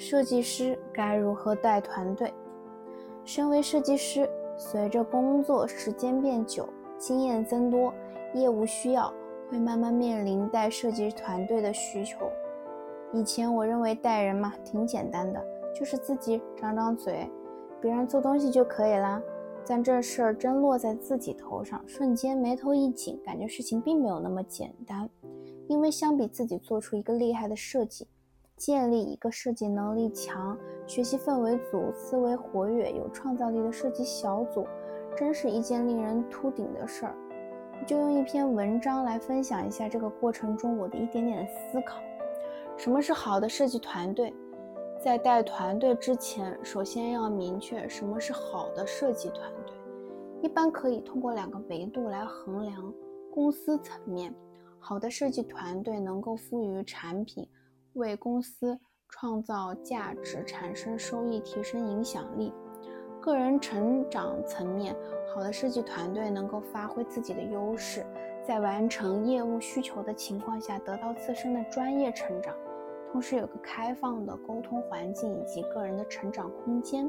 设计师该如何带团队？身为设计师，随着工作时间变久，经验增多，业务需要会慢慢面临带设计团队的需求。以前我认为带人嘛挺简单的，就是自己张张嘴，别人做东西就可以啦。但这事儿真落在自己头上，瞬间眉头一紧，感觉事情并没有那么简单。因为相比自己做出一个厉害的设计，建立一个设计能力强、学习氛围组、思维活跃、有创造力的设计小组，真是一件令人秃顶的事儿。就用一篇文章来分享一下这个过程中我的一点点思考。什么是好的设计团队？在带团队之前，首先要明确什么是好的设计团队。一般可以通过两个维度来衡量。公司层面，好的设计团队能够赋予产品，为公司创造价值、产生收益、提升影响力。个人成长层面，好的设计团队能够发挥自己的优势，在完成业务需求的情况下，得到自身的专业成长。同时有个开放的沟通环境以及个人的成长空间。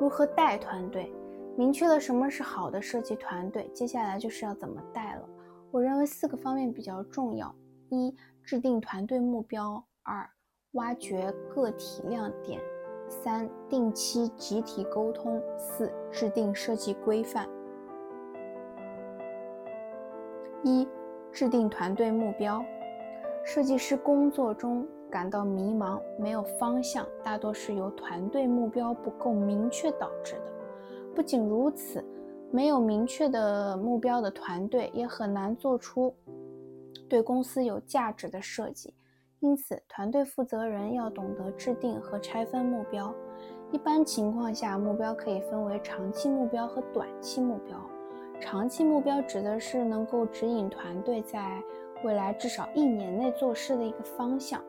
如何带团队？明确了什么是好的设计团队，接下来就是要怎么带了。我认为四个方面比较重要：一、制定团队目标；二、挖掘个体亮点；三、定期集体沟通；四、制定设计规范。一、制定团队目标。设计师工作中感到迷茫、没有方向，大多是由团队目标不够明确导致的。不仅如此，没有明确的目标的团队也很难做出对公司有价值的设计。因此，团队负责人要懂得制定和拆分目标。一般情况下，目标可以分为长期目标和短期目标。长期目标指的是能够指引团队在未来至少一年内做事的一个方向。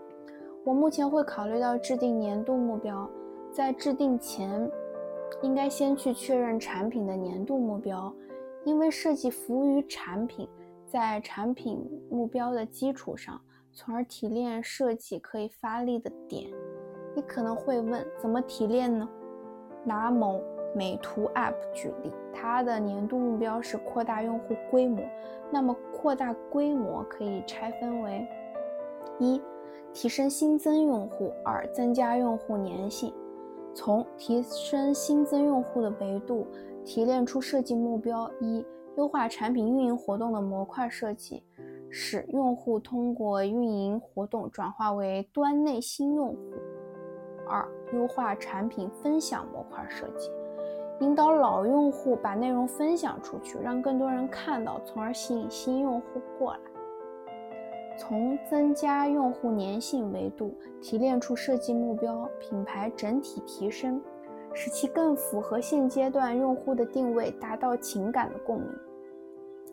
我目前会考虑到制定年度目标，在制定前，应该先去确认产品的年度目标，因为设计服务于产品，在产品目标的基础上，从而提炼设计可以发力的点。你可能会问，怎么提炼呢？拿某美图 App 举例，它的年度目标是扩大用户规模，那么。扩大规模可以拆分为：一、提升新增用户；二、增加用户粘性。从提升新增用户的维度提炼出设计目标：一、优化产品运营活动的模块设计，使用户通过运营活动转化为端内新用户；二、优化产品分享模块设计。引导老用户把内容分享出去，让更多人看到，从而吸引新用户过来。从增加用户粘性维度提炼出设计目标：品牌整体提升，使其更符合现阶段用户的定位，达到情感的共鸣。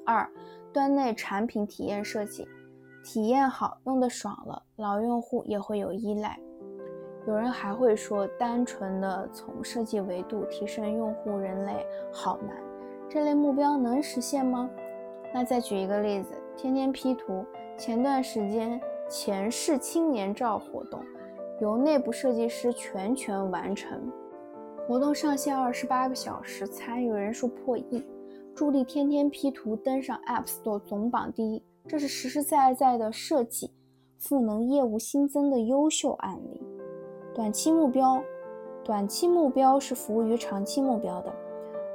二、端内产品体验设计，体验好，用的爽了，老用户也会有依赖。有人还会说，单纯的从设计维度提升用户人类好难，这类目标能实现吗？那再举一个例子，天天 P 图，前段时间前世青年照活动，由内部设计师全权完成，活动上线二十八个小时，参与人数破亿，助力天天 P 图登上 App Store 总榜第一，这是实实在在的设计赋能业务新增的优秀案例。短期目标，短期目标是服务于长期目标的。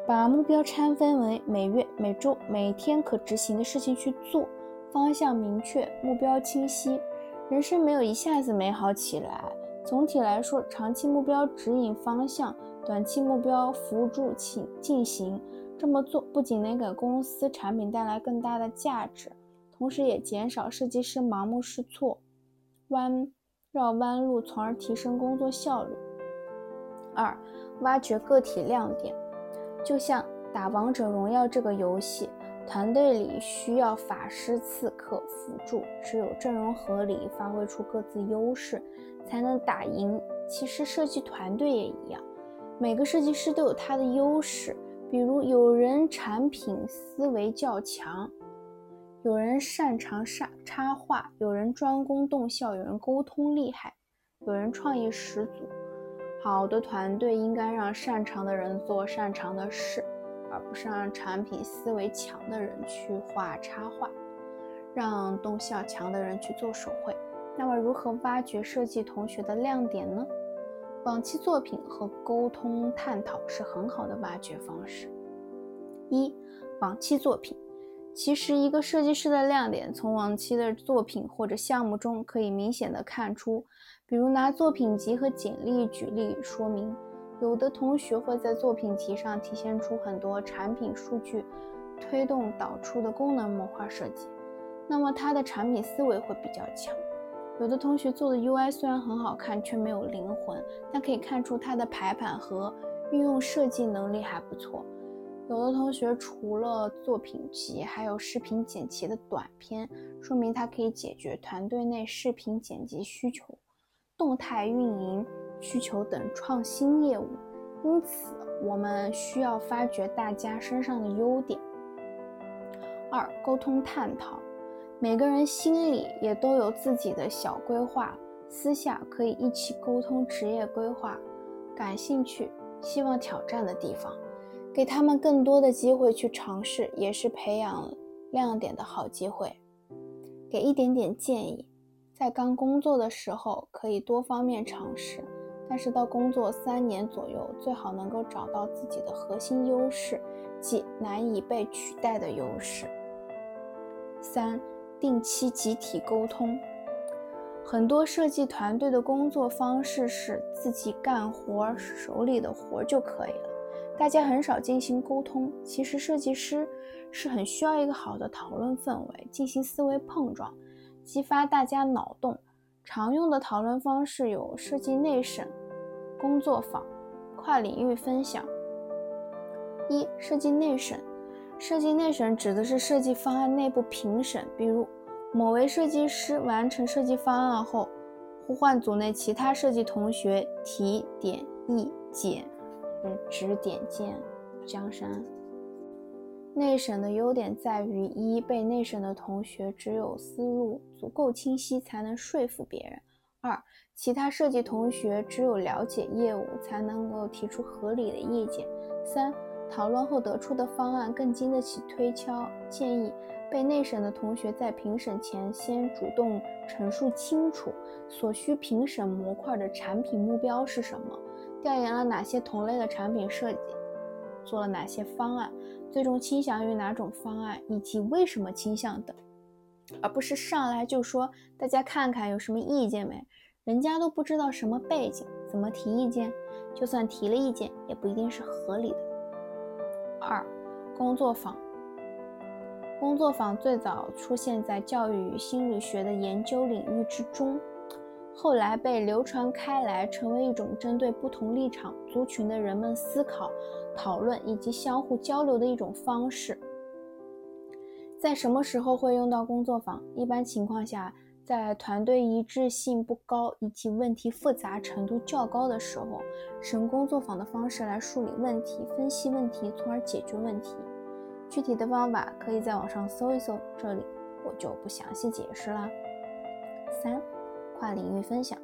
把目标拆分为每月、每周、每天可执行的事情去做，方向明确，目标清晰。人生没有一下子美好起来。总体来说，长期目标指引方向，短期目标辅助进进行。这么做不仅能给公司产品带来更大的价值，同时也减少设计师盲目试错、弯。绕弯路，从而提升工作效率。二、挖掘个体亮点。就像打王者荣耀这个游戏，团队里需要法师、刺客辅助，只有阵容合理，发挥出各自优势，才能打赢。其实设计团队也一样，每个设计师都有他的优势，比如有人产品思维较强。有人擅长插插画，有人专攻动效，有人沟通厉害。有人创意十足。好的团队应该让擅长的人做擅长的事，而不是让产品思维强的人去画插画，让动效强的人去做手绘。那么，如何挖掘设计同学的亮点呢？往期作品和沟通探讨是很好的挖掘方式。一，往期作品。其实，一个设计师的亮点，从往期的作品或者项目中可以明显的看出。比如拿作品集和简历举例说明，有的同学会在作品集上体现出很多产品数据推动导出的功能模块设计，那么他的产品思维会比较强。有的同学做的 UI 虽然很好看，却没有灵魂，但可以看出他的排版和运用设计能力还不错。有的同学除了作品集，还有视频剪辑的短片，说明他可以解决团队内视频剪辑需求、动态运营需求等创新业务。因此，我们需要发掘大家身上的优点。二、沟通探讨，每个人心里也都有自己的小规划，私下可以一起沟通职业规划，感兴趣、希望挑战的地方。给他们更多的机会去尝试，也是培养亮点的好机会。给一点点建议，在刚工作的时候可以多方面尝试，但是到工作三年左右，最好能够找到自己的核心优势，即难以被取代的优势。三、定期集体沟通。很多设计团队的工作方式是自己干活，手里的活就可以了。大家很少进行沟通，其实设计师是很需要一个好的讨论氛围，进行思维碰撞，激发大家脑洞。常用的讨论方式有设计内审、工作坊、跨领域分享。一、设计内审。设计内审指的是设计方案内部评审，比如某位设计师完成设计方案后，呼唤组内其他设计同学提点意见。指点见江山。内审的优点在于：一、被内审的同学只有思路足够清晰，才能说服别人；二、其他设计同学只有了解业务，才能够提出合理的意见；三、讨论后得出的方案更经得起推敲。建议被内审的同学在评审前先主动陈述清楚所需评审模块的产品目标是什么。调研了哪些同类的产品设计，做了哪些方案，最终倾向于哪种方案，以及为什么倾向等，而不是上来就说大家看看有什么意见没？人家都不知道什么背景，怎么提意见？就算提了意见，也不一定是合理的。二、工作坊。工作坊最早出现在教育与心理学的研究领域之中。后来被流传开来，成为一种针对不同立场族群的人们思考、讨论以及相互交流的一种方式。在什么时候会用到工作坊？一般情况下，在团队一致性不高以及问题复杂程度较高的时候，使用工作坊的方式来梳理问题、分析问题，从而解决问题。具体的方法可以在网上搜一搜，这里我就不详细解释了。三。跨领域分享，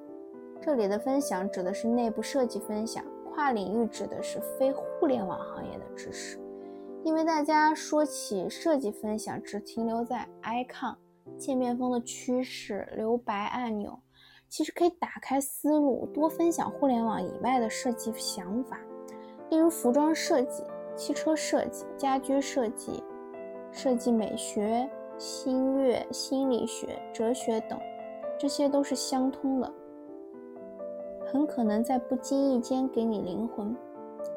这里的分享指的是内部设计分享，跨领域指的是非互联网行业的知识。因为大家说起设计分享，只停留在 icon 界面风的趋势、留白按钮，其实可以打开思路，多分享互联网以外的设计想法，例如服装设计、汽车设计、家居设计、设计美学、音乐、心理学、哲学等。这些都是相通的，很可能在不经意间给你灵魂。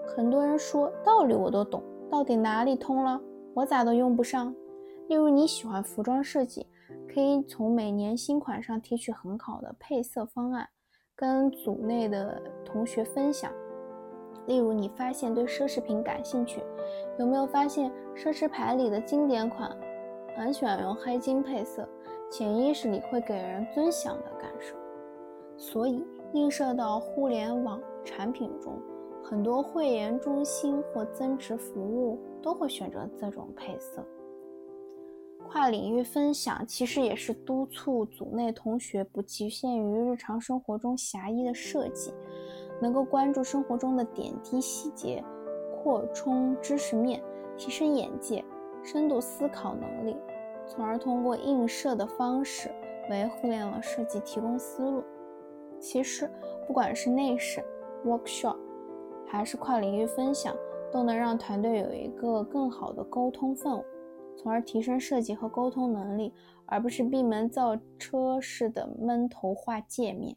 很多人说道理我都懂，到底哪里通了？我咋都用不上？例如你喜欢服装设计，可以从每年新款上提取很好的配色方案，跟组内的同学分享。例如你发现对奢侈品感兴趣，有没有发现奢侈牌里的经典款很喜欢用黑金配色？潜意识里会给人尊享的感受，所以映射到互联网产品中，很多会员中心或增值服务都会选择这种配色。跨领域分享其实也是督促组内同学不局限于日常生活中狭义的设计，能够关注生活中的点滴细节，扩充知识面，提升眼界，深度思考能力，从而通过映射的方式为互联网设计提供思路。其实，不管是内审、workshop，还是跨领域分享，都能让团队有一个更好的沟通氛围。从而提升设计和沟通能力，而不是闭门造车式的闷头画界面。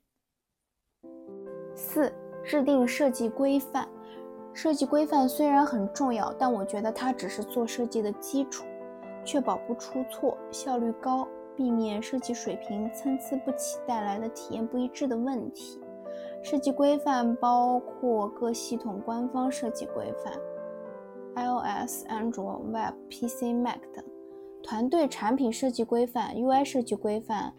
四、制定设计规范。设计规范虽然很重要，但我觉得它只是做设计的基础，确保不出错、效率高，避免设计水平参差不齐带来的体验不一致的问题。设计规范包括各系统官方设计规范。iOS、安卓、Web、PC、Mac 等。团队产品设计规范、UI 设计规范、